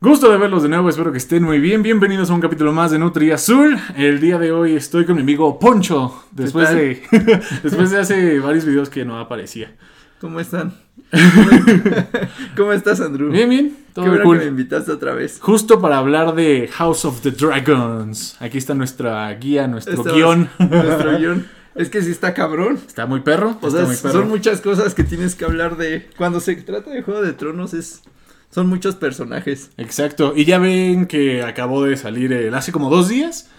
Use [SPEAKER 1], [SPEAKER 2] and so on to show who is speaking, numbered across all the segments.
[SPEAKER 1] Gusto de verlos de nuevo, espero que estén muy bien. Bienvenidos a un capítulo más de Nutri Azul. El día de hoy estoy con mi amigo Poncho, después de después de hace varios videos que no aparecía.
[SPEAKER 2] ¿Cómo están? ¿Cómo estás, Andrew?
[SPEAKER 1] Bien, bien.
[SPEAKER 2] Todo Qué bueno que me invitaste otra vez.
[SPEAKER 1] Justo para hablar de House of the Dragons. Aquí está nuestra guía, nuestro guion.
[SPEAKER 2] Nuestro guion. Es que sí está cabrón.
[SPEAKER 1] Está muy perro.
[SPEAKER 2] O sea, son muchas cosas que tienes que hablar de. Cuando se trata de Juego de Tronos es son muchos personajes.
[SPEAKER 1] Exacto. Y ya ven que acabó de salir el, hace como dos días.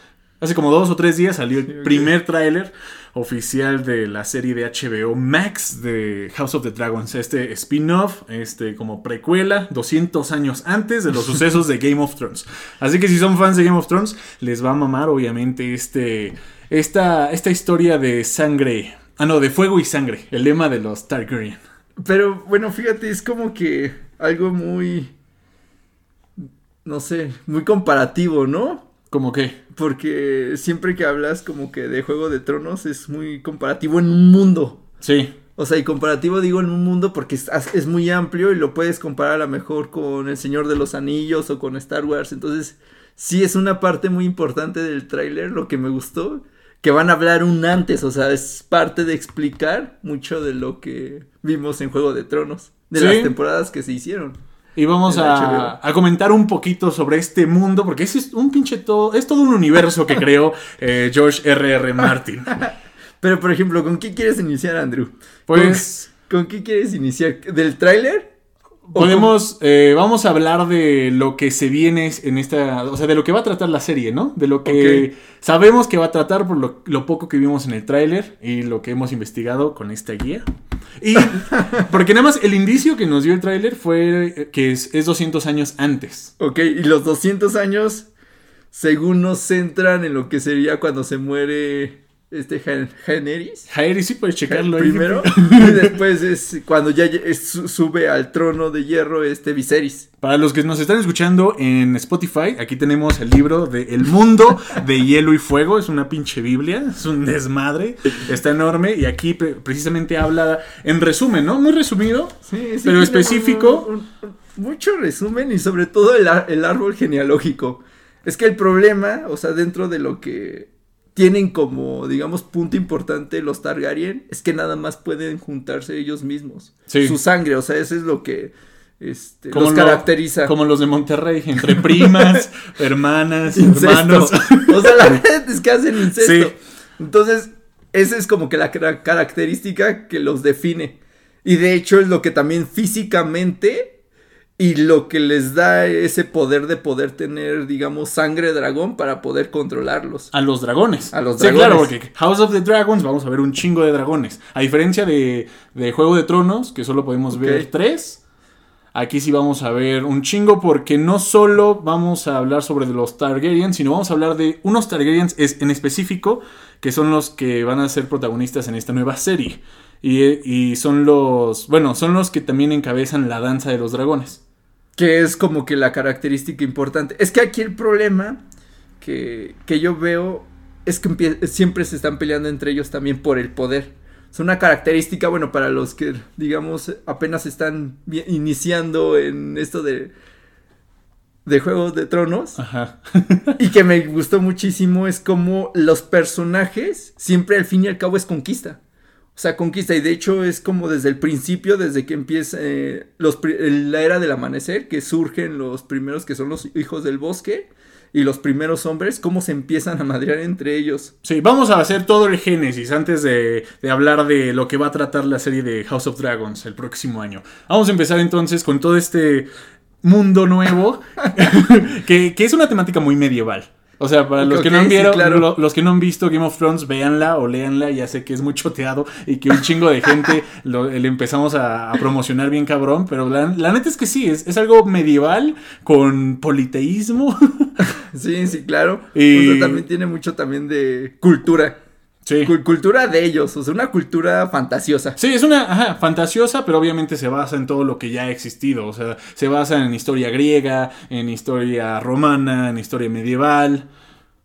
[SPEAKER 1] Hace como dos o tres días salió el primer tráiler oficial de la serie de HBO Max de House of the Dragons. Este spin-off, este como precuela, 200 años antes de los sucesos de Game of Thrones. Así que si son fans de Game of Thrones, les va a mamar obviamente este, esta, esta historia de sangre. Ah, no, de fuego y sangre. El lema de los Targaryen.
[SPEAKER 2] Pero bueno, fíjate, es como que algo muy, no sé, muy comparativo, ¿no?
[SPEAKER 1] ¿Cómo qué?
[SPEAKER 2] Porque siempre que hablas como que de Juego de Tronos es muy comparativo en un mundo.
[SPEAKER 1] Sí.
[SPEAKER 2] O sea, y comparativo digo en un mundo porque es, es, muy amplio y lo puedes comparar a lo mejor con El Señor de los Anillos o con Star Wars. Entonces, sí es una parte muy importante del tráiler, lo que me gustó, que van a hablar un antes, o sea, es parte de explicar mucho de lo que vimos en Juego de Tronos de las temporadas que se hicieron.
[SPEAKER 1] Y vamos a, comentar un poquito sobre este mundo, porque es un pinche todo, es todo un universo que creó eh, George R.R. R. Martin.
[SPEAKER 2] Pero, por ejemplo, ¿con qué quieres iniciar, Andrew?
[SPEAKER 1] Pues...
[SPEAKER 2] ¿Con, qué quieres iniciar? ¿Del tráiler?
[SPEAKER 1] Podemos, eh, vamos a hablar de lo que se viene en esta, o sea, de lo que va a tratar la serie, ¿no? De lo que sabemos que va a tratar por lo, lo poco que vimos en el tráiler y lo que hemos investigado con esta guía. Y porque nada más el indicio que nos dio el tráiler fue eh, que es, 200 años antes.
[SPEAKER 2] Ok, y los 200 años, según nos centran en lo que sería cuando se muere este Jaenerys.
[SPEAKER 1] Jaenerys, sí puedes checarlo
[SPEAKER 2] Primero. y después es cuando ya sube al trono de hierro este Viserys.
[SPEAKER 1] Para los que nos están escuchando en Spotify, aquí tenemos el libro de El Mundo de Hielo y Fuego. Es una pinche Biblia, es un desmadre. Está enorme y aquí precisamente habla en resumen, ¿no? Muy resumido, sí, sí, pero específico.
[SPEAKER 2] mucho resumen y sobre todo el, el árbol genealógico. Es que el problema, o sea, dentro de lo que tienen como, digamos, punto importante los Targaryen, es que nada más pueden juntarse ellos mismos. Su sangre, o sea, eso es lo que este, los caracteriza.
[SPEAKER 1] como los de Monterrey, entre primas, hermanas, hermanos.
[SPEAKER 2] o sea, la verdad es que hacen incesto. Entonces, esa es como que la característica que los define. Y de hecho es lo que también físicamente y lo que les da ese poder de poder tener, digamos, sangre dragón para poder controlarlos.
[SPEAKER 1] A los dragones.
[SPEAKER 2] A los dragones.
[SPEAKER 1] Sí, claro, porque House of the Dragons vamos a ver un chingo de dragones. A diferencia de, de Juego de Tronos, que solo podemos ver tres. Aquí sí vamos a ver un chingo porque no solo vamos a hablar sobre los Targaryens, sino vamos a hablar de unos Targaryens en específico que son los que van a ser protagonistas en esta nueva serie. Y, y son los, bueno, son los que también encabezan la danza de los dragones.
[SPEAKER 2] Que es como que la característica importante. Es que aquí el problema que, que yo veo es que siempre se están peleando entre ellos también por el poder. Es una característica, bueno, para los que, digamos, apenas están iniciando en esto de, de Juegos de Tronos.
[SPEAKER 1] Ajá.
[SPEAKER 2] y que me gustó muchísimo es como los personajes siempre al fin y al cabo es conquista. Sea, conquista. Y de hecho es como desde el principio, desde que empieza eh, la era del amanecer, que surgen los primeros que son los hijos del bosque y los primeros hombres, cómo se empiezan a madrear entre ellos.
[SPEAKER 1] Sí, vamos a hacer todo el génesis antes de, hablar de lo que va a tratar la serie de House of Dragons el próximo año. Vamos a empezar entonces con todo este mundo nuevo, que es una temática muy medieval. O sea, para los que no han vieron, los que no han visto Game of Thrones, véanla o léanla. Ya sé que es muy choteado y que un chingo de gente le empezamos a, promocionar bien cabrón. Pero la, neta es que sí, es, algo medieval con politeísmo.
[SPEAKER 2] sí, sí, claro. Y... O sea, también tiene mucho también de cultura.
[SPEAKER 1] Sí.
[SPEAKER 2] cultura de ellos, o sea, una cultura fantasiosa.
[SPEAKER 1] Sí, es una, ajá, fantasiosa, pero obviamente se basa en todo lo que ya ha existido, o sea, se basa en historia griega, en historia romana, en historia medieval.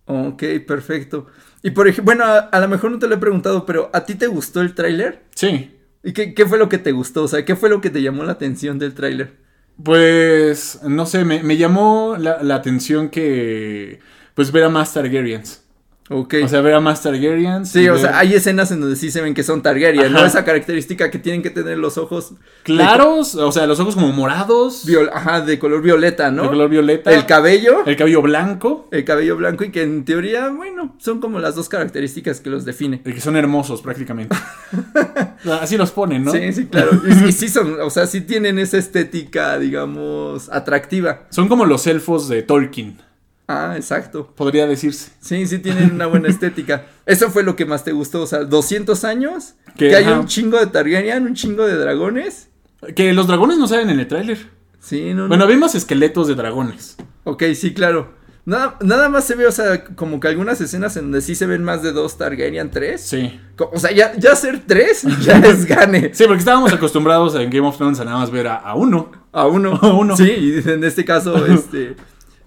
[SPEAKER 2] Ok, perfecto. Y por ejemplo, bueno, a, lo mejor no te lo he preguntado, pero ¿a ti te gustó el tráiler?
[SPEAKER 1] Sí.
[SPEAKER 2] ¿Y qué, qué, fue lo que te gustó? O sea, ¿qué fue lo que te llamó la atención del tráiler?
[SPEAKER 1] Pues, no sé, me, me llamó la, la atención que, pues, ver a más Targaryens.
[SPEAKER 2] Ok.
[SPEAKER 1] O sea, ver a más Targaryens.
[SPEAKER 2] sí,
[SPEAKER 1] y
[SPEAKER 2] o
[SPEAKER 1] ver-
[SPEAKER 2] sea, hay escenas en donde sí se ven que son Targaryen, ¿no? Esa característica que tienen que tener los ojos
[SPEAKER 1] Claros, o sea, los ojos como morados.
[SPEAKER 2] viol- ajá, de color violeta, ¿no?
[SPEAKER 1] De color violeta.
[SPEAKER 2] El cabello,
[SPEAKER 1] El cabello blanco.
[SPEAKER 2] el cabello blanco y que en teoría, bueno, son como las dos características que los define.
[SPEAKER 1] El que son hermosos prácticamente. Sea, Así los ponen, ¿no?
[SPEAKER 2] Sí, sí, claro. Y, y sí son, o sea, sí tienen esa estética, digamos, atractiva.
[SPEAKER 1] Son como los elfos de Tolkien,
[SPEAKER 2] Ah, exacto.
[SPEAKER 1] podría decirse.
[SPEAKER 2] Sí, sí tienen una buena estética. Eso fue lo que más te gustó, o sea, 200 años,
[SPEAKER 1] Que,
[SPEAKER 2] que, hay un chingo de Targaryen, un chingo de dragones.
[SPEAKER 1] Que los dragones no salen en el tráiler.
[SPEAKER 2] Sí, no, no.
[SPEAKER 1] Bueno, vimos esqueletos de dragones.
[SPEAKER 2] Ok, sí, claro. Nada, nada más se ve, o sea, como que algunas escenas en donde sí se ven más de dos Targaryen, tres.
[SPEAKER 1] Sí.
[SPEAKER 2] O sea, ya, ya ser tres ya es gane.
[SPEAKER 1] Sí, porque estábamos acostumbrados en Game of Thrones a nada más ver a, a uno.
[SPEAKER 2] A uno.
[SPEAKER 1] A uno.
[SPEAKER 2] Sí, y en este caso, este.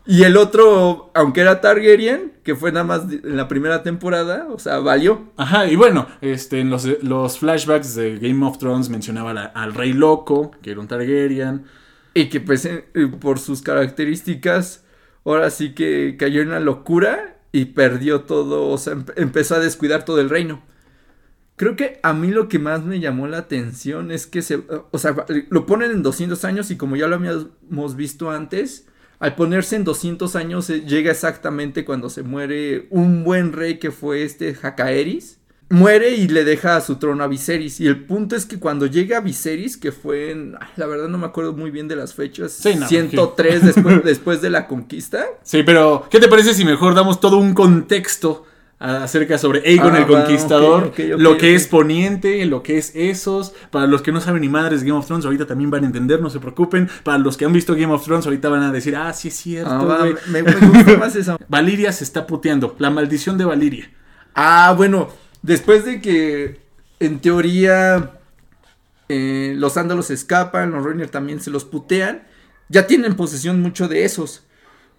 [SPEAKER 2] Y el otro, aunque era Targaryen, que fue nada más en la primera temporada, o sea, valió.
[SPEAKER 1] Ajá, y bueno, este, en los, los flashbacks de Game of Thrones mencionaba la- al Rey Loco, que era un Targaryen.
[SPEAKER 2] Y que pues eh, eh, por sus características, ahora sí que cayó en la locura y perdió todo, o sea, empe- empezó a descuidar todo el reino. Creo que a mí lo que más me llamó la atención es que se, o sea, lo ponen en 200 años y como ya lo habíamos visto antes, al ponerse en 200 años eh, llega exactamente cuando se muere un buen rey que fue este Jacaeris. Muere y le deja su trono a Viserys. Y el punto es que cuando llega Viserys, que fue en. ay, La verdad no me acuerdo muy bien de las fechas.
[SPEAKER 1] Sí, no,
[SPEAKER 2] 103 después, después de la conquista.
[SPEAKER 1] Sí, pero ¿qué te parece si mejor damos todo un contexto acerca sobre Aegon
[SPEAKER 2] Ah,
[SPEAKER 1] el
[SPEAKER 2] va,
[SPEAKER 1] Conquistador? lo que es Poniente, lo que es esos. Para los que no saben ni madres Game of Thrones, ahorita también van a entender, no se preocupen. Para los que han visto Game of Thrones, ahorita van a decir, ah, sí es cierto,
[SPEAKER 2] Ah, me, me gusta más esa.
[SPEAKER 1] Valiria se está puteando. La maldición de Valiria.
[SPEAKER 2] Ah, bueno, después de que en teoría eh, los ándalos escapan, los Reiner también se los putean, ya tienen posesión mucho de esos.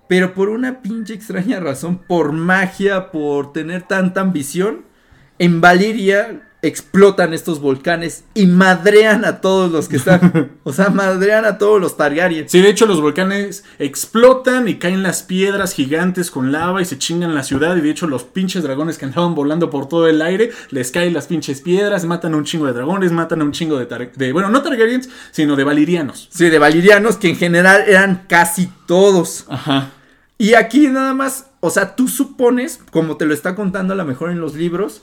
[SPEAKER 2] Pero por una pinche extraña razón, por magia, por tener tanta ambición, en Valiria explotan estos volcanes y madrean a todos los que están. o sea, madrean a todos los Targaryen.
[SPEAKER 1] Sí, de hecho los volcanes explotan y caen las piedras gigantes con lava y se chingan la ciudad. Y de hecho los pinches dragones que andaban volando por todo el aire, les caen las pinches piedras, matan a un chingo de dragones, matan a un chingo de, tar- de bueno, no Targaryens, sino de valirianos.
[SPEAKER 2] Sí, de valirianos, que en general eran casi todos.
[SPEAKER 1] Ajá.
[SPEAKER 2] Y aquí nada más, o sea, tú supones, como te lo está contando a lo mejor en los libros,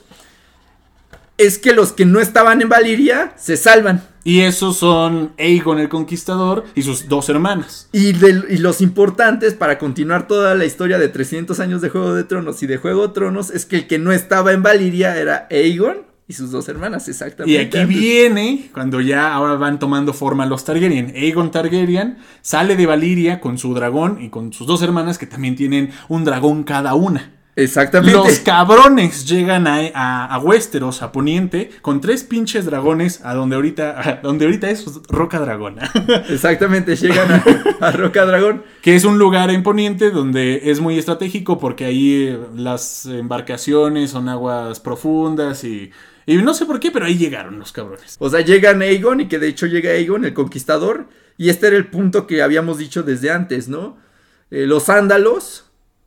[SPEAKER 2] es que los que no estaban en Valiria se salvan.
[SPEAKER 1] Y esos son Aegon el Conquistador y sus dos hermanas.
[SPEAKER 2] Y, de- y los importantes para continuar toda la historia de 300 años de Juego de Tronos y de Juego de Tronos es que el que no estaba en Valiria era Aegon y sus dos hermanas, exactamente.
[SPEAKER 1] Y aquí
[SPEAKER 2] antes.
[SPEAKER 1] viene, cuando ya ahora van tomando forma los Targaryen. Aegon Targaryen sale de Valiria con su dragón y con sus dos hermanas que también tienen un dragón cada una.
[SPEAKER 2] Exactamente.
[SPEAKER 1] Los cabrones llegan a, a, a Westeros, a Poniente, con tres pinches dragones a donde ahorita, a donde ahorita es Roca Dragona.
[SPEAKER 2] Exactamente, llegan a, a Roca Dragón.
[SPEAKER 1] que es un lugar en Poniente donde es muy estratégico porque ahí eh, las embarcaciones son aguas profundas y, y no sé por qué, pero ahí llegaron los cabrones.
[SPEAKER 2] O sea, llegan Aegon y que de hecho llega Aegon, el conquistador. Y este era el punto que habíamos dicho desde antes, ¿no? Eh, los ándalos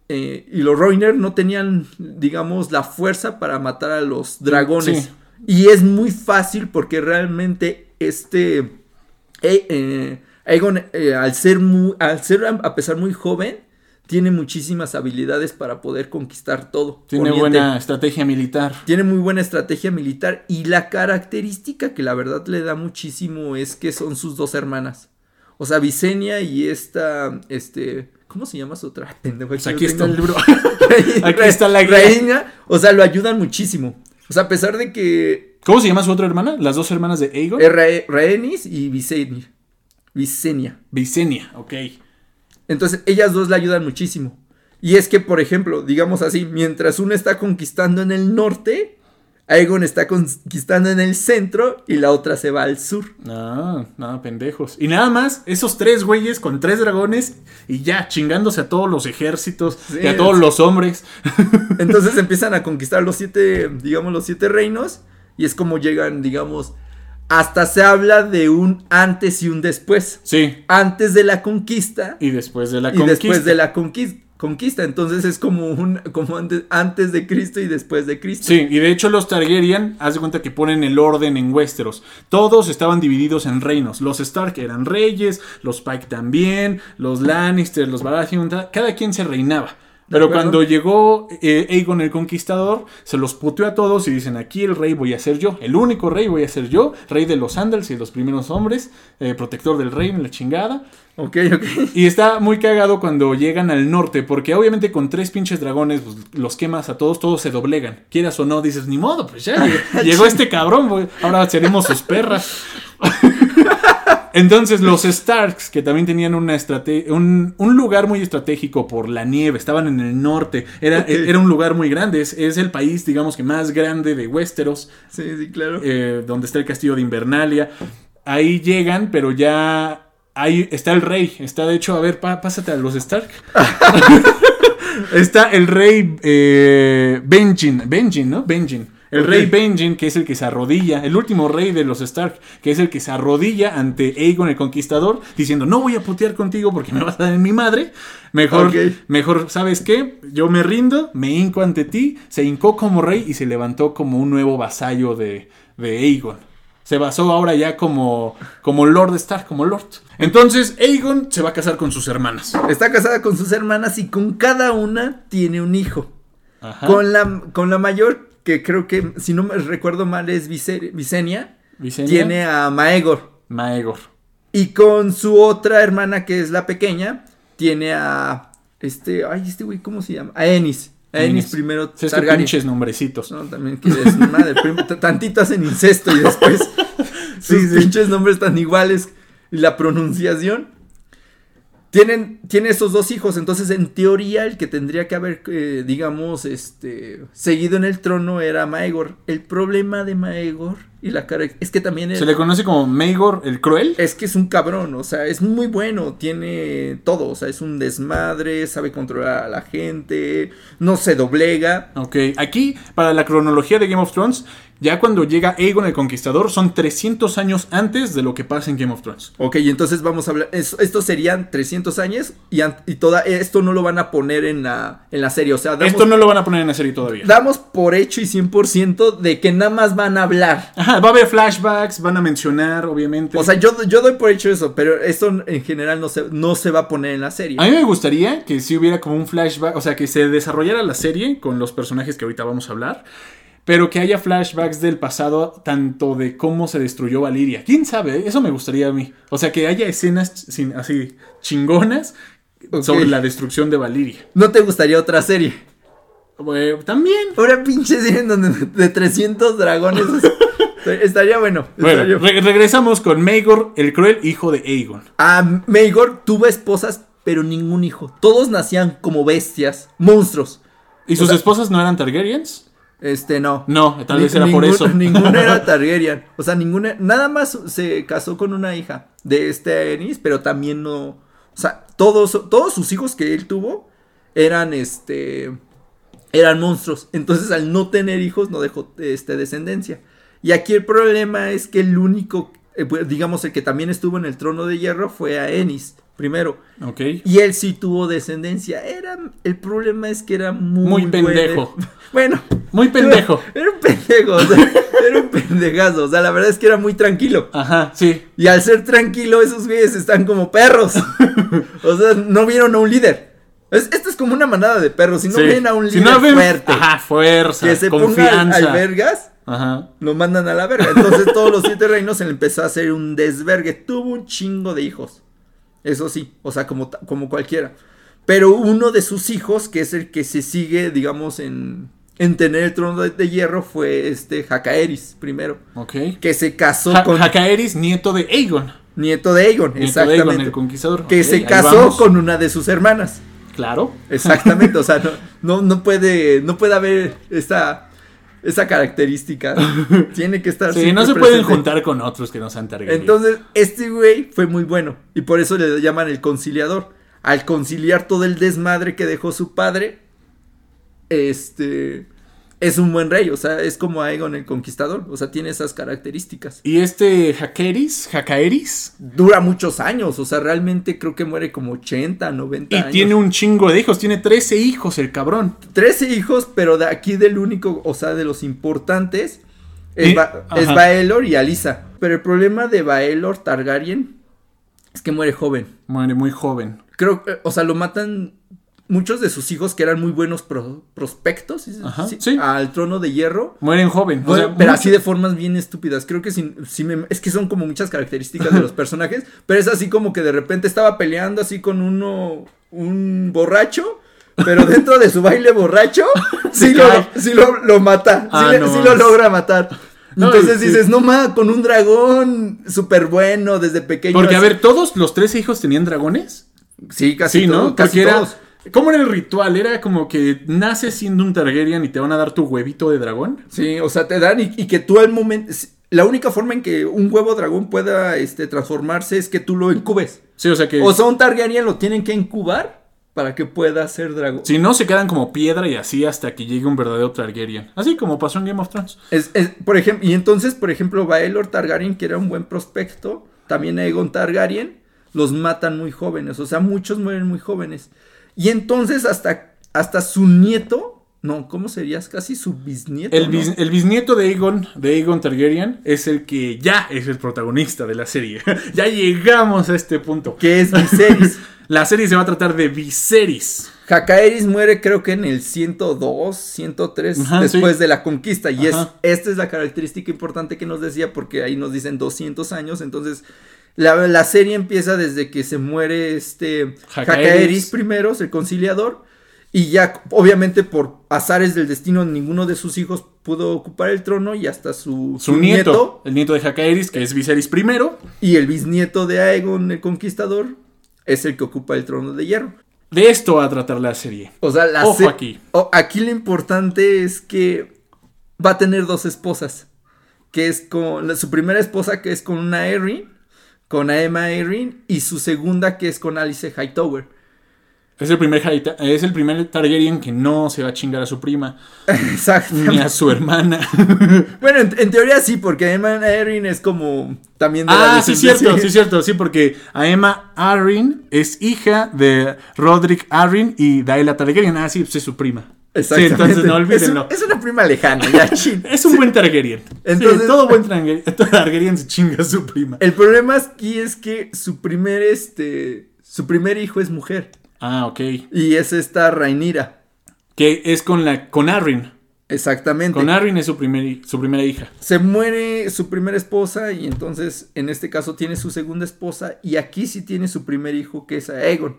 [SPEAKER 2] eh, y los Reiner no tenían, digamos, la fuerza para matar a los dragones.
[SPEAKER 1] Sí.
[SPEAKER 2] Y es muy fácil porque realmente este eh, eh, Aegon, al ser muy, al ser a pesar muy joven, tiene muchísimas habilidades para poder conquistar todo.
[SPEAKER 1] Tiene buena estrategia militar.
[SPEAKER 2] Tiene muy buena estrategia militar y la característica que la verdad le da muchísimo es que son sus dos hermanas. O sea, Visenya y esta, este, ¿cómo se llama su otra? Pendejo,
[SPEAKER 1] Pues aquí está el libro. Aquí está la
[SPEAKER 2] reina, o sea, lo ayudan muchísimo. O sea, a pesar de que
[SPEAKER 1] ¿Cómo se llama su otra hermana? Las dos hermanas de Aegon.
[SPEAKER 2] Ra- Rhaenys y Visenya. Visenya.
[SPEAKER 1] Visenya, ok.
[SPEAKER 2] Entonces, ellas dos la ayudan muchísimo. Y es que, por ejemplo, digamos así, mientras una está conquistando en el norte, Aegon está conquistando en el centro y la otra se va al sur.
[SPEAKER 1] No, no, pendejos. Y nada más, esos tres güeyes con tres dragones y ya, chingándose a todos los ejércitos y a todos
[SPEAKER 2] sí.
[SPEAKER 1] los hombres.
[SPEAKER 2] Entonces empiezan a conquistar los siete, digamos, los siete reinos. Y es como llegan, digamos, hasta se habla de un antes y un después.
[SPEAKER 1] Sí.
[SPEAKER 2] Antes de la conquista
[SPEAKER 1] Y después de la
[SPEAKER 2] y
[SPEAKER 1] conquista.
[SPEAKER 2] después de la conquista. conquista. Entonces es como un como antes, antes de Cristo y después de Cristo.
[SPEAKER 1] Sí, y de hecho los Targaryen, haz de cuenta que ponen el orden en Westeros. Todos estaban divididos en reinos. Los Stark eran reyes, los Pike también, los Lannister, los Baratheon, cada quien se reinaba. Pero cuando llegó eh, Aegon el Conquistador, se los puteó a todos y dicen, aquí el rey voy a ser yo, el único rey voy a ser yo, rey de los Andals y de los primeros hombres, eh, protector del reino, la chingada.
[SPEAKER 2] Ok, ok.
[SPEAKER 1] Y está muy cagado cuando llegan al norte, porque obviamente con tres pinches dragones pues, los quemas a todos, todos se doblegan. Quieras o no, dices, ni modo, pues ya llegó, este cabrón, ahora seremos sus perras. Entonces los Starks, que también tenían una un, un lugar muy estratégico por la nieve, estaban en el norte, era,
[SPEAKER 2] Ok.
[SPEAKER 1] era un lugar muy grande, es, es el país, digamos que más grande de Westeros,
[SPEAKER 2] Sí, sí, claro.
[SPEAKER 1] eh, donde está el castillo de Invernalia. Ahí llegan, pero ya ahí está el rey. Está de hecho, a ver, pásate a los Stark. está el rey eh, Benjin, Benjin, ¿no? Benjin. El rey Benjin, que es el que se arrodilla, el último rey de los Stark, que es el que se arrodilla ante Aegon el Conquistador, diciendo, no voy a putear contigo porque me vas a dar en mi madre. Mejor, mejor, ¿sabes qué? Yo me rindo, me hinco ante ti, se hincó como rey y se levantó como un nuevo vasallo de, de Aegon. Se basó ahora ya como, como Lord Stark, como Lord. Entonces, Aegon se va a casar con sus hermanas.
[SPEAKER 2] Está casada con sus hermanas y con cada una tiene un hijo.
[SPEAKER 1] Ajá.
[SPEAKER 2] Con la, con la mayor, que creo que, si no me recuerdo mal, es Vise- Visenya, tiene a Maegor.
[SPEAKER 1] Maegor.
[SPEAKER 2] Y con su otra hermana, que es la pequeña, tiene a. Este. Ay, este güey, ¿cómo se llama? A Enis. A Enis
[SPEAKER 1] Enis.
[SPEAKER 2] primero.
[SPEAKER 1] Sí, es que pinches nombrecitos.
[SPEAKER 2] No, también que es madre. tantito hacen incesto y después. Sus
[SPEAKER 1] sí.
[SPEAKER 2] pinches nombres tan iguales. Y la pronunciación. Tienen, tiene esos dos hijos, entonces en teoría el que tendría que haber, eh, digamos, este, seguido en el trono era Maegor. El problema de Maegor y la cara es que también es,
[SPEAKER 1] Se le conoce como Maegor el Cruel.
[SPEAKER 2] es que es un cabrón, o sea, es muy bueno, tiene todo, o sea, es un desmadre, sabe controlar a la gente, no se doblega.
[SPEAKER 1] Ok, aquí, para la cronología de Game of Thrones, ya cuando llega Aegon el Conquistador, son 300 años antes de lo que pasa en Game of Thrones.
[SPEAKER 2] Ok, entonces vamos a hablar. es- estos serían 300 años y, y toda esto no lo van a poner en la, en la serie. O sea, damos,
[SPEAKER 1] Esto no lo van a poner en la serie todavía.
[SPEAKER 2] damos por hecho y 100% de que nada más van a hablar.
[SPEAKER 1] Ajá, va a haber flashbacks, van a mencionar, obviamente.
[SPEAKER 2] O sea, yo, yo doy por hecho eso, pero esto en general no se, no se va a poner en la serie.
[SPEAKER 1] A mí me gustaría que si hubiera como un flashback, o sea, que se desarrollara la serie con los personajes que ahorita vamos a hablar, pero que haya flashbacks del pasado, tanto de cómo se destruyó Valiria. ¿Quién sabe? Eso me gustaría a mí. O sea, que haya escenas sin- así chingonas
[SPEAKER 2] Ok.
[SPEAKER 1] sobre la destrucción de Valiria.
[SPEAKER 2] ¿No te gustaría otra serie?
[SPEAKER 1] Eh, también.
[SPEAKER 2] Ahora pinche serie donde de 300 dragones. estaría bueno.
[SPEAKER 1] Bueno,
[SPEAKER 2] estaría-
[SPEAKER 1] re- regresamos con Maegor, el cruel hijo de Aegon.
[SPEAKER 2] Ah, Maegor tuvo esposas, pero ningún hijo. Todos nacían como bestias, monstruos.
[SPEAKER 1] ¿Y
[SPEAKER 2] O
[SPEAKER 1] sus
[SPEAKER 2] sea-
[SPEAKER 1] esposas no eran Targaryens?
[SPEAKER 2] Este, no.
[SPEAKER 1] No, tal
[SPEAKER 2] Ni-
[SPEAKER 1] vez era por eso.
[SPEAKER 2] Ninguna era Targaryen. O sea, ninguna. Nada más se casó con una hija de este Ennis, pero también no. O sea, todos, todos sus hijos que él tuvo eran este. Eran monstruos. Entonces, al no tener hijos, no dejó este, descendencia. Y aquí el problema es que el único. eh, pues, digamos, el que también estuvo en el trono de hierro fue a Ennis. Primero.
[SPEAKER 1] Ok.
[SPEAKER 2] Y él sí tuvo descendencia. Era. El problema es que era muy.
[SPEAKER 1] Muy pendejo.
[SPEAKER 2] Bueno.
[SPEAKER 1] Muy pendejo.
[SPEAKER 2] Era un pendejo, o sea, era un pendejazo, o sea, la verdad es que era muy tranquilo.
[SPEAKER 1] Ajá, sí.
[SPEAKER 2] Y al ser tranquilo, esos güeyes están como perros. O sea, no vieron a un líder. Es- esto es como una manada de perros. Si no
[SPEAKER 1] sí.
[SPEAKER 2] ven a un
[SPEAKER 1] Si
[SPEAKER 2] líder
[SPEAKER 1] no ven-
[SPEAKER 2] fuerte
[SPEAKER 1] Ajá, fuerza,
[SPEAKER 2] que se ponga al,
[SPEAKER 1] confianza.
[SPEAKER 2] al vergas,
[SPEAKER 1] Ajá.
[SPEAKER 2] lo mandan a la verga. Entonces, todos los siete reinos se le empezó a hacer un desvergue. Tuvo un chingo de hijos. Eso sí, o sea, como, como cualquiera. Pero uno de sus hijos, que es el que se sigue, digamos, en, en tener el trono de, de hierro, fue este Jacaeris primero.
[SPEAKER 1] Ok.
[SPEAKER 2] Que se casó
[SPEAKER 1] Ja-
[SPEAKER 2] con
[SPEAKER 1] Jacaeris, nieto de Aegon.
[SPEAKER 2] nieto de Aegon,
[SPEAKER 1] Nieto de
[SPEAKER 2] exactamente.
[SPEAKER 1] Aegon, el conquistador.
[SPEAKER 2] que
[SPEAKER 1] Ok,
[SPEAKER 2] se casó con una de sus hermanas.
[SPEAKER 1] Claro.
[SPEAKER 2] Exactamente, o sea, no, no, no puede, no puede haber esta, esa característica. Tiene que estar
[SPEAKER 1] Sí, no se pueden
[SPEAKER 2] presente.
[SPEAKER 1] juntar con otros que no sean Targaryen.
[SPEAKER 2] Entonces, este güey fue muy bueno. Y por eso le llaman el conciliador. Al conciliar todo el desmadre que dejó su padre, este. Es un buen rey, o sea, es como Aegon el Conquistador, o sea, tiene esas características.
[SPEAKER 1] Y este Jaqueris, Jacaeris,
[SPEAKER 2] Dura muchos años, o sea, realmente creo que muere como 80, 90
[SPEAKER 1] y
[SPEAKER 2] años.
[SPEAKER 1] tiene un chingo de hijos, tiene 13 hijos el cabrón.
[SPEAKER 2] 13 hijos, pero de aquí del único, o sea, de los importantes, es,
[SPEAKER 1] Y-
[SPEAKER 2] Ba- es. Baelor y Alisa. Pero el problema de Baelor Targaryen es que muere joven.
[SPEAKER 1] Muere muy joven.
[SPEAKER 2] Creo, que, o sea, lo matan muchos de sus hijos que eran muy buenos pro- prospectos ¿sí?
[SPEAKER 1] Ajá,
[SPEAKER 2] Sí,
[SPEAKER 1] sí.
[SPEAKER 2] al trono de hierro.
[SPEAKER 1] Mueren joven. o
[SPEAKER 2] Bueno,
[SPEAKER 1] sea,
[SPEAKER 2] pero
[SPEAKER 1] mucho-
[SPEAKER 2] así de formas bien estúpidas. Creo que si me- es que son como muchas características de los personajes. pero es así como que de repente estaba peleando así con uno, un borracho. Pero dentro de su baile borracho, sí, lo, sí lo, lo mata. sí,
[SPEAKER 1] Ah,
[SPEAKER 2] le-
[SPEAKER 1] no
[SPEAKER 2] sí lo logra matar.
[SPEAKER 1] No,
[SPEAKER 2] Entonces
[SPEAKER 1] sí.
[SPEAKER 2] dices, no ma, con un dragón súper bueno desde pequeño.
[SPEAKER 1] Porque, a ver, ¿todos los 13 hijos tenían dragones?
[SPEAKER 2] Sí, casi
[SPEAKER 1] Sí, ¿no?
[SPEAKER 2] casi
[SPEAKER 1] Porque era. ¿Cómo era el ritual? Era como que naces siendo un Targaryen y te van a dar tu huevito de dragón.
[SPEAKER 2] Sí, o sea, te dan y, y que tú al momento... La única forma en que un huevo dragón pueda este, transformarse es que tú lo incubes.
[SPEAKER 1] Sí, o sea que.
[SPEAKER 2] O sea, un Targaryen lo tienen que incubar para que pueda ser dragón.
[SPEAKER 1] si no, se quedan como piedra y así hasta que llegue un verdadero Targaryen. Así como pasó en Game of Thrones.
[SPEAKER 2] Es, es- por ejemplo, y entonces, por ejemplo, Baelor Targaryen, que era un buen prospecto, también Aegon Targaryen, los matan muy jóvenes, o sea, muchos mueren muy jóvenes. Y entonces hasta, hasta su nieto, no, ¿cómo serías? Casi su bisnieto.
[SPEAKER 1] El,
[SPEAKER 2] ¿no?
[SPEAKER 1] bis- el bisnieto de Aegon, de Aegon Targaryen, es el que ya es el protagonista de la serie. ya llegamos a este punto.
[SPEAKER 2] Que es Viserys.
[SPEAKER 1] La serie se va a tratar de Viserys.
[SPEAKER 2] Jacaeris muere creo que en el 102, 103
[SPEAKER 1] Ajá,
[SPEAKER 2] después
[SPEAKER 1] sí.
[SPEAKER 2] de la conquista y es esta es la característica importante que nos decía porque ahí nos dicen 200 años, entonces la, la serie empieza desde que se muere este
[SPEAKER 1] Jacaeris.
[SPEAKER 2] Jacaeris primero, el conciliador y ya obviamente por azares del destino ninguno de sus hijos pudo ocupar el trono y hasta su,
[SPEAKER 1] Su
[SPEAKER 2] su
[SPEAKER 1] nieto, el nieto de Jacaeris, que es Viserys primero.
[SPEAKER 2] y el bisnieto de Aegon el conquistador es el que ocupa el trono de hierro.
[SPEAKER 1] De esto va a tratar la serie.
[SPEAKER 2] O sea, la
[SPEAKER 1] Ojo
[SPEAKER 2] se-
[SPEAKER 1] aquí.
[SPEAKER 2] o- aquí lo importante es que va a tener dos esposas. Que es con la- su primera esposa que es con una Erin, con Aemma Erin, y su segunda que es con Alice Hightower.
[SPEAKER 1] Es el primer es el primer Targaryen que no se va a chingar a su prima
[SPEAKER 2] Exacto.
[SPEAKER 1] ni a su hermana.
[SPEAKER 2] Bueno, en, en teoría sí, porque Aemma Erin es como también de la
[SPEAKER 1] ah, sí, cierto, sí, cierto, sí, porque Aemma Arryn es hija de Roderick Arryn y Daela Targaryen. Ah, sí, pues es su prima. Sí, entonces no
[SPEAKER 2] es,
[SPEAKER 1] olvídenlo.
[SPEAKER 2] un- es una prima lejana, ya chin.
[SPEAKER 1] Es un buen Targaryen.
[SPEAKER 2] Entonces-
[SPEAKER 1] Sí, todo buen Targaryen, se chinga a su prima.
[SPEAKER 2] El problema aquí es que su primer este su primer hijo es mujer
[SPEAKER 1] Ah, ok.
[SPEAKER 2] y es esta Rhaenyra.
[SPEAKER 1] Que es con la con Arryn.
[SPEAKER 2] Exactamente.
[SPEAKER 1] Con Arryn es su, primer, su primera hija.
[SPEAKER 2] Se muere su primera esposa y entonces en este caso tiene su segunda esposa y aquí sí tiene su primer hijo que es Aegon.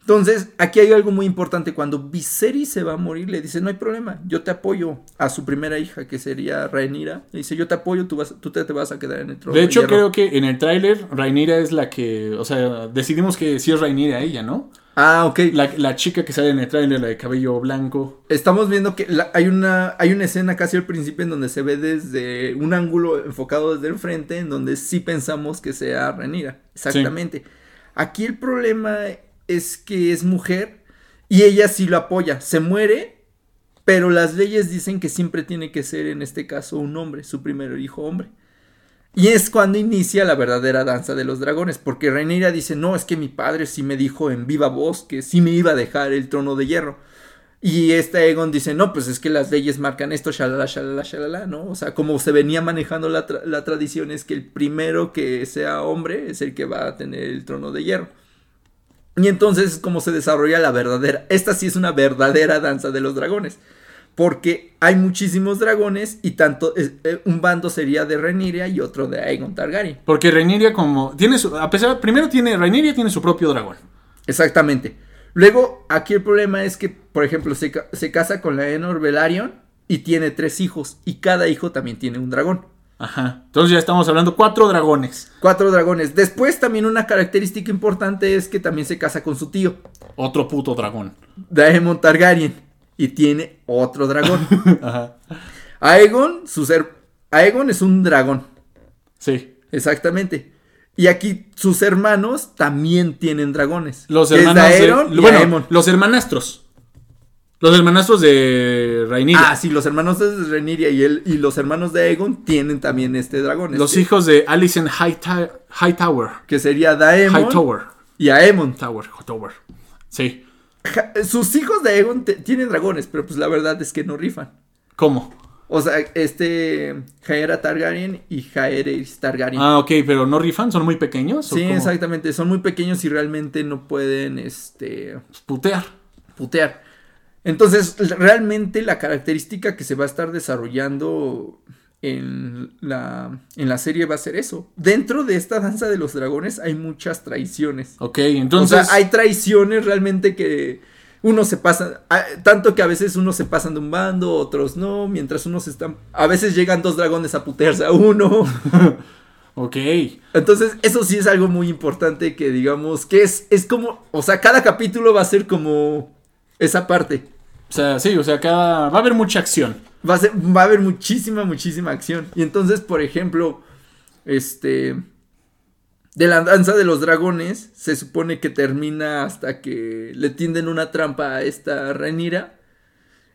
[SPEAKER 2] Entonces aquí hay algo muy importante. Cuando Viserys se va a morir le dice no hay problema, yo te apoyo a su primera hija que sería Rhaenyra. Le dice yo te apoyo, tú, vas, tú te, te vas a quedar en el trono.
[SPEAKER 1] De hecho,
[SPEAKER 2] hierro".
[SPEAKER 1] creo que en el tráiler Rhaenyra es la que, o sea, decidimos que sí es Rhaenyra ella, ¿no?
[SPEAKER 2] Ah, ok.
[SPEAKER 1] La, la chica que sale en el tráiler, la de cabello blanco.
[SPEAKER 2] Estamos viendo que la- hay, una, hay una escena casi al principio en donde se ve desde un ángulo enfocado desde el frente, en donde sí pensamos que sea Renira. Exactamente. Aquí el problema es que es mujer y ella sí lo apoya. Se muere, pero las leyes dicen que siempre tiene que ser en este caso un hombre, su primer hijo hombre. Y es cuando inicia la verdadera danza de los dragones, porque Rhaenyra dice, no, es que mi padre sí me dijo en viva voz que sí me iba a dejar el trono de hierro. Y este Aegon dice, no, pues es que las leyes marcan esto, shalala, shalala, shalala, ¿no? O sea, como se venía manejando la, la tradición es que el primero que sea hombre es el que va a tener el trono de hierro. Y entonces es como se desarrolla la verdadera, esta sí es una verdadera danza de los dragones. Porque hay muchísimos dragones y tanto, es- eh, un bando sería de Rhaenyra y otro de Aegon Targaryen.
[SPEAKER 1] Porque Rhaenyra como, tiene su, a pesar, primero tiene, Rhaenyra tiene su propio dragón.
[SPEAKER 2] Exactamente. Luego, aquí el problema es que, por ejemplo, se, se casa con la Enor Velaryon y tiene tres hijos. Y cada hijo también tiene un dragón.
[SPEAKER 1] Ajá. Entonces ya estamos hablando cuatro dragones.
[SPEAKER 2] Cuatro dragones. Después, también una característica importante es que también se casa con su tío,
[SPEAKER 1] Otro puto dragón.
[SPEAKER 2] Daemon Targaryen. Y tiene otro dragón.
[SPEAKER 1] Ajá.
[SPEAKER 2] Aegon, su ser. Aegon es un dragón.
[SPEAKER 1] Sí.
[SPEAKER 2] Exactamente. Y aquí sus hermanos también tienen dragones.
[SPEAKER 1] Los hermanos de- bueno, los hermanastros. Los hermanastros de Rhaenyra.
[SPEAKER 2] Ah, sí, los hermanos de Rhaenyra y él y los hermanos de Aegon tienen también este dragón.
[SPEAKER 1] Los
[SPEAKER 2] este,
[SPEAKER 1] hijos de Alicent Hightower.
[SPEAKER 2] que sería Daemon
[SPEAKER 1] Hightower.
[SPEAKER 2] y Aemon.
[SPEAKER 1] Tower. Tower. Sí.
[SPEAKER 2] Ja- Sus hijos de Aegon tienen dragones, pero pues la verdad es que no rifan.
[SPEAKER 1] ¿Cómo?
[SPEAKER 2] O sea, este Jaera Targaryen y Jaehaerys Targaryen.
[SPEAKER 1] Ah, ok, pero no rifan, son muy pequeños. ¿o
[SPEAKER 2] sí, exactamente, son muy pequeños y realmente no pueden este
[SPEAKER 1] Putear.
[SPEAKER 2] putear. Entonces, realmente la característica que se va a estar desarrollando en la, en la serie va a ser eso. Dentro de esta danza de los dragones hay muchas traiciones.
[SPEAKER 1] Ok, entonces.
[SPEAKER 2] o sea, hay traiciones realmente que uno se pasa, ah, tanto que a veces unos se pasan de un bando, otros no, mientras unos están, a veces llegan dos dragones a putearse a uno.
[SPEAKER 1] Ok.
[SPEAKER 2] Entonces, eso sí es algo muy importante que digamos que es, es como, o sea, cada capítulo va a ser como esa parte.
[SPEAKER 1] O sea, sí, o sea, cada... va a haber mucha acción.
[SPEAKER 2] Va a, va a haber muchísima, muchísima acción. Y entonces, por ejemplo, este... De la danza de los dragones, se supone que termina hasta que le tienden una trampa a esta Renira.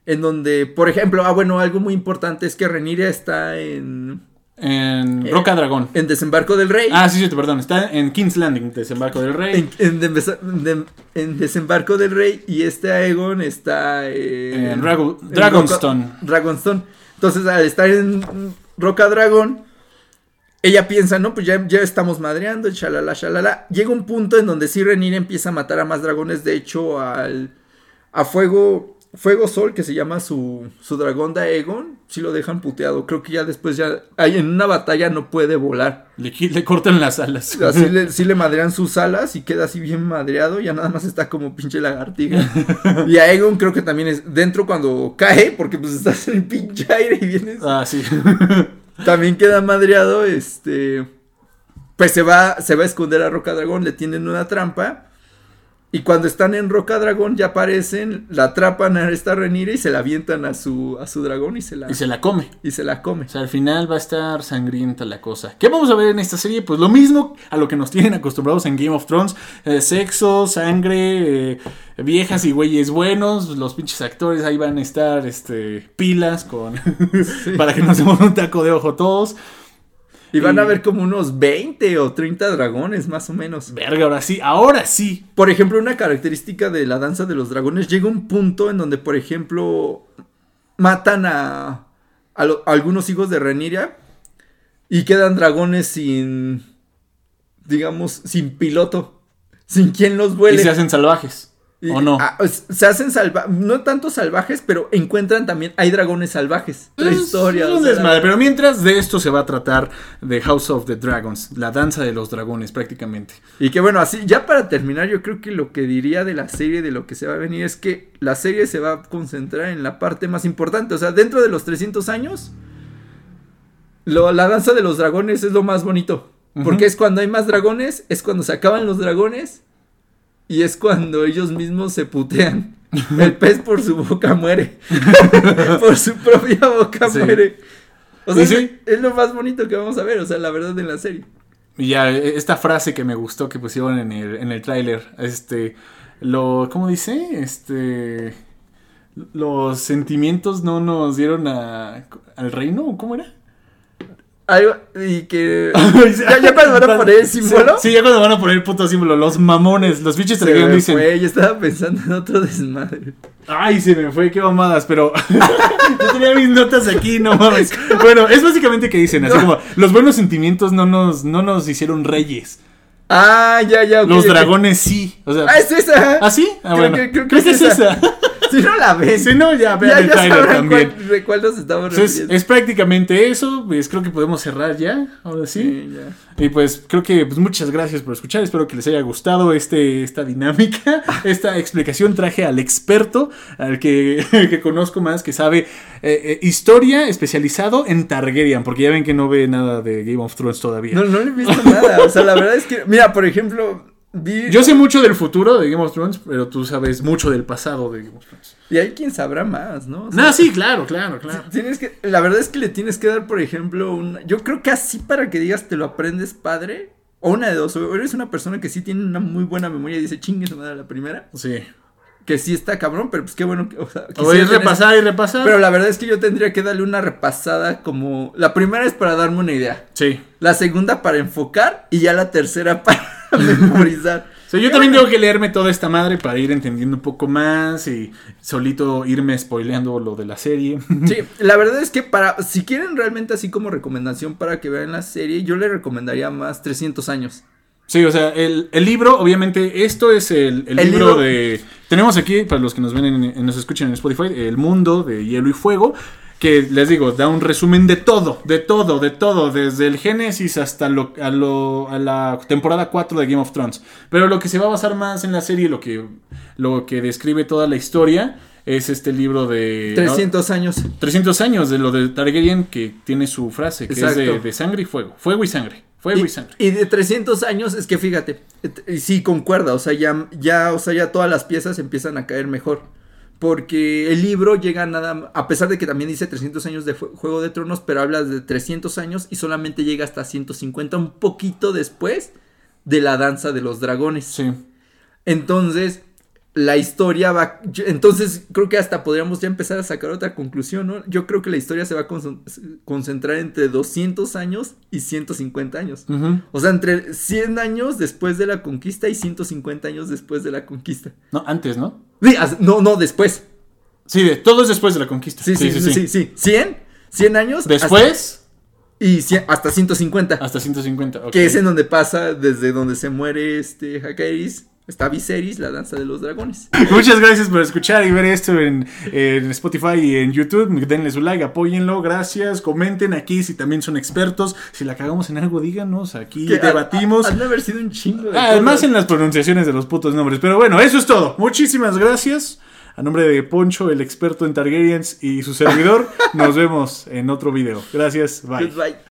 [SPEAKER 2] En donde, por ejemplo, ah, bueno, algo muy importante es que Renira está en,
[SPEAKER 1] En
[SPEAKER 2] Eh,
[SPEAKER 1] Roca Dragón.
[SPEAKER 2] en Desembarco del Rey.
[SPEAKER 1] Ah, sí, sí, perdón. Está en King's Landing, desembarco del rey.
[SPEAKER 2] En, Desembarco del Rey y este Aegon está en,
[SPEAKER 1] En Drago-
[SPEAKER 2] en
[SPEAKER 1] Dragonstone.
[SPEAKER 2] Roca- Dragonstone. Entonces, al estar en Roca Dragón, ella piensa, no, pues ya, ya estamos madreando, shalala, shalala. Llega un punto en donde sí Renira empieza a matar a más dragones. De hecho, al a Fuego, Fuego Sol, que se llama su, su dragón de Aegon, sí lo dejan puteado. Creo que ya después ya, ahí en una batalla no puede volar.
[SPEAKER 1] Le, cortan las alas.
[SPEAKER 2] Así le, sí le madrean sus alas y queda así bien madreado, ya nada más está como pinche lagartija. y a Egon creo que también es dentro cuando cae, porque pues estás en el pinche aire y vienes.
[SPEAKER 1] Ah, sí.
[SPEAKER 2] También queda madreado, este. Pues se va, se va a esconder a Roca Dragón, le tienen una trampa. Y cuando están en Roca Dragón ya aparecen, la atrapan a esta Renira y se la avientan a su, a su dragón y se la,
[SPEAKER 1] y se la come.
[SPEAKER 2] y se la come.
[SPEAKER 1] O sea, al final va a estar sangrienta la cosa. ¿Qué vamos a ver en esta serie? Pues lo mismo a lo que nos tienen acostumbrados en Game of Thrones. Eh, sexo, sangre, eh, viejas y güeyes buenos. Los pinches actores ahí van a estar este, pilas con para que nos demos un taco de ojo todos.
[SPEAKER 2] Y van a
[SPEAKER 1] Y-
[SPEAKER 2] ver como unos 20 o 30 dragones más o menos.
[SPEAKER 1] Verga, ahora sí, ahora sí.
[SPEAKER 2] Por ejemplo, una característica de la danza de los dragones llega un punto en donde, por ejemplo, matan a, a lo- a algunos hijos de Reniria y quedan dragones sin, digamos, sin piloto, sin quien los
[SPEAKER 1] Y
[SPEAKER 2] vuele.
[SPEAKER 1] se hacen salvajes. ¿O no?
[SPEAKER 2] se hacen salvajes, no tanto salvajes, pero encuentran también, hay dragones salvajes. La
[SPEAKER 1] Es-
[SPEAKER 2] historia.
[SPEAKER 1] es un desmadre, pero mientras de esto se va a tratar de House of the Dragons, la danza de los dragones prácticamente.
[SPEAKER 2] Y que bueno, así, ya para terminar, yo creo que lo que diría de la serie, de lo que se va a venir, es que la serie se va a concentrar en la parte más importante. O sea, dentro de los 300 años, lo- la danza de los dragones es lo más bonito. Porque es cuando hay más dragones, es cuando se acaban los dragones y es cuando ellos mismos se putean. El pez por su boca muere. por su propia boca
[SPEAKER 1] Sí.
[SPEAKER 2] muere. O sea,
[SPEAKER 1] Y sí.
[SPEAKER 2] es, es lo más bonito que vamos a ver, o sea, la verdad en la serie.
[SPEAKER 1] Y ya, eh, esta frase que me gustó que pusieron en el, en el tráiler, este, lo, ¿cómo dice? Este, los sentimientos no nos dieron a, al reino, ¿o ¿cómo era?
[SPEAKER 2] Algo, y que. ya, ya cuando van a poner el símbolo.
[SPEAKER 1] Sí, ya cuando van a poner el puto símbolo, los mamones, los bichos
[SPEAKER 2] se me
[SPEAKER 1] dicen,
[SPEAKER 2] fue, yo estaba pensando en otro desmadre.
[SPEAKER 1] ay, se me fue, qué mamadas, pero yo tenía mis notas aquí, no mames. Bueno, es básicamente que dicen, así
[SPEAKER 2] No.
[SPEAKER 1] como, los buenos sentimientos no nos, no nos hicieron reyes,
[SPEAKER 2] Ah, ya, ya. ok,
[SPEAKER 1] los dragones sí, o sea,
[SPEAKER 2] Ah, es esa.
[SPEAKER 1] ¿ah sí? Ah,
[SPEAKER 2] Creo
[SPEAKER 1] bueno,
[SPEAKER 2] que- creo que
[SPEAKER 1] creo que
[SPEAKER 2] es
[SPEAKER 1] es esa.
[SPEAKER 2] Si no la ven.
[SPEAKER 1] Si no, ya vean
[SPEAKER 2] ya,
[SPEAKER 1] el
[SPEAKER 2] ya
[SPEAKER 1] trailer también.
[SPEAKER 2] cuál, de cuál nos estamos
[SPEAKER 1] Entonces,
[SPEAKER 2] refiriendo.
[SPEAKER 1] es prácticamente eso. Pues creo que podemos cerrar ya. Ahora sí.
[SPEAKER 2] Sí, ya.
[SPEAKER 1] Y pues creo que pues, muchas gracias por escuchar. Espero que les haya gustado este, esta dinámica, esta explicación. Traje al experto, al que, que conozco más, que sabe eh, eh, historia especializado en Targaryen. Porque ya ven que no ve nada de Game of Thrones todavía.
[SPEAKER 2] No, no le he visto nada. O sea, la verdad es que. Mira, por ejemplo. Vi,
[SPEAKER 1] Yo sé mucho del futuro de Game of Thrones, pero tú sabes mucho del pasado de Game of Thrones.
[SPEAKER 2] Y hay quien sabrá más, ¿no? O sea,
[SPEAKER 1] No, sí, claro, claro, claro.
[SPEAKER 2] Tienes que, la verdad es que le tienes que dar, por ejemplo, un, yo creo que así para que digas te lo aprendes padre, o una de dos, o eres una persona que sí tiene una muy buena memoria y dice chingue su madre la primera,
[SPEAKER 1] Sí.
[SPEAKER 2] que sí está cabrón, pero pues qué bueno que. O, sea,
[SPEAKER 1] O es repasar y repasar.
[SPEAKER 2] Pero la verdad es que yo tendría que darle una repasada como. La primera es para darme una idea.
[SPEAKER 1] Sí.
[SPEAKER 2] La segunda para enfocar. Y ya la tercera para memorizar.
[SPEAKER 1] O sea, yo también tengo que leerme toda esta madre para ir entendiendo un poco más y solito irme spoileando lo de la serie.
[SPEAKER 2] Sí, la verdad es que para. Si quieren realmente así como recomendación para que vean la serie, yo le recomendaría más 300 años.
[SPEAKER 1] Sí, o sea, el, el libro, obviamente, esto es el, el
[SPEAKER 2] El
[SPEAKER 1] libro,
[SPEAKER 2] libro-
[SPEAKER 1] de... Tenemos aquí, para los que nos ven, en, en- nos escuchan en Spotify, El Mundo de Hielo y Fuego, que les digo, da un resumen de todo, de todo, de todo, desde el Génesis hasta lo, a, lo- a la temporada 4 de Game of Thrones. Pero lo que se va a basar más en la serie, lo que, lo que describe toda la historia, es este libro de...
[SPEAKER 2] 300 años.
[SPEAKER 1] 300 años de lo de Targaryen que tiene su frase, que es de, sangre y fuego. Fuego y sangre. Fuego y,
[SPEAKER 2] Y,
[SPEAKER 1] sangre.
[SPEAKER 2] y de 300 años es que fíjate, sí concuerda, o sea, ya, ya, o sea, ya todas las piezas empiezan a caer mejor. Porque el libro llega nada, a pesar de que también dice 300 años de Jue- Juego de Tronos, pero hablas de 300 años y solamente llega hasta 150, un poquito después de la danza de los dragones.
[SPEAKER 1] Sí.
[SPEAKER 2] Entonces, la historia va. yo- Entonces, creo que hasta podríamos ya empezar a sacar otra conclusión, ¿no? Yo creo que la historia se va a concen- concentrar entre 200 años y 150 años. O sea, entre 100 años después de la conquista y 150 años después de la conquista.
[SPEAKER 1] No, antes, ¿no?
[SPEAKER 2] Sí, no, no, después.
[SPEAKER 1] Sí, de, todo es después de la conquista.
[SPEAKER 2] Sí, sí, sí, sí, sí. 100, 100 años.
[SPEAKER 1] Después,
[SPEAKER 2] hasta- y 100 hasta 150.
[SPEAKER 1] hasta 150. ok.
[SPEAKER 2] Que es en donde pasa, desde donde se muere este Jacaeris, está Viserys, la danza de los dragones.
[SPEAKER 1] Muchas gracias por escuchar y ver esto en, en Spotify y en YouTube. Denle su like, apóyenlo, gracias. Comenten aquí si también son expertos. Si la cagamos en algo, díganos. Aquí
[SPEAKER 2] Que
[SPEAKER 1] debatimos.
[SPEAKER 2] ha- Han de haber sido un chingo de
[SPEAKER 1] Además
[SPEAKER 2] cosas.
[SPEAKER 1] en las pronunciaciones de los putos nombres. Pero bueno, eso es todo. Muchísimas gracias. A nombre de Poncho, el experto en Targaryens y su servidor, nos vemos en otro video. Gracias. Bye.
[SPEAKER 2] Goodbye.